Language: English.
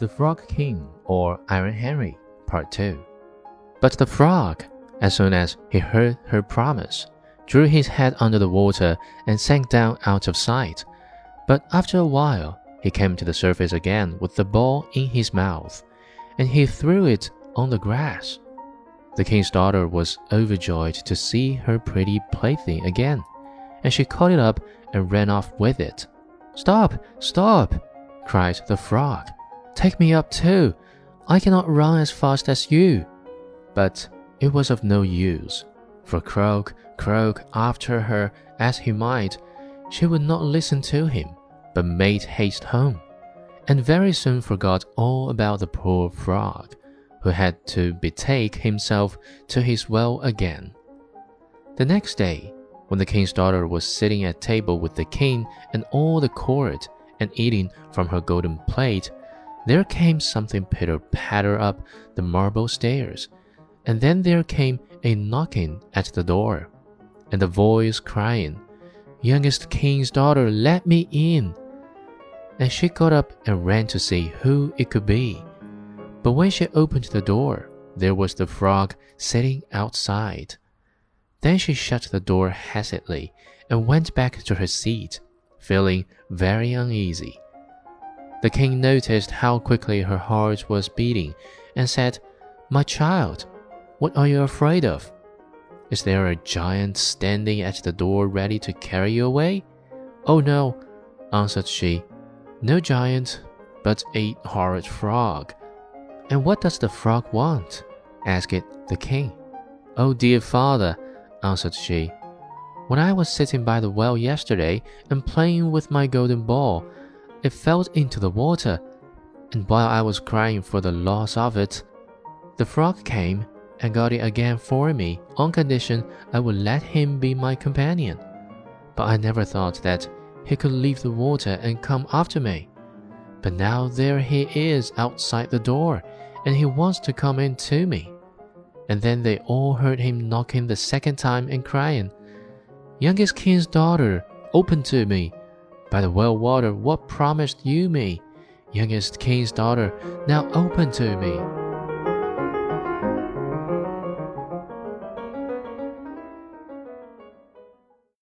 The Frog King or Iron Henry, Part 2. But the frog, as soon as he heard her promise, drew his head under the water and sank down out of sight. But after a while, he came to the surface again with the ball in his mouth, and he threw it on the grass. The king's daughter was overjoyed to see her pretty plaything again, and she caught it up and ran off with it. Stop! Stop! cried the frog. Take me up too. I cannot run as fast as you. But it was of no use, for croak, croak after her as he might, she would not listen to him, but made haste home, and very soon forgot all about the poor frog, who had to betake himself to his well again. The next day, when the king's daughter was sitting at table with the king and all the court, and eating from her golden plate, there came something pitter patter up the marble stairs, and then there came a knocking at the door, and a voice crying, Youngest king's daughter, let me in. And she got up and ran to see who it could be. But when she opened the door, there was the frog sitting outside. Then she shut the door hastily and went back to her seat, feeling very uneasy. The king noticed how quickly her heart was beating and said, My child, what are you afraid of? Is there a giant standing at the door ready to carry you away? Oh no, answered she, no giant, but a horrid frog. And what does the frog want? asked the king. Oh dear father, answered she, when I was sitting by the well yesterday and playing with my golden ball, it fell into the water, and while I was crying for the loss of it, the frog came and got it again for me on condition I would let him be my companion. But I never thought that he could leave the water and come after me. But now there he is outside the door, and he wants to come in to me. And then they all heard him knocking the second time and crying, Youngest king's daughter, open to me. By the well water, what promised you me? Youngest king's daughter, now open to me.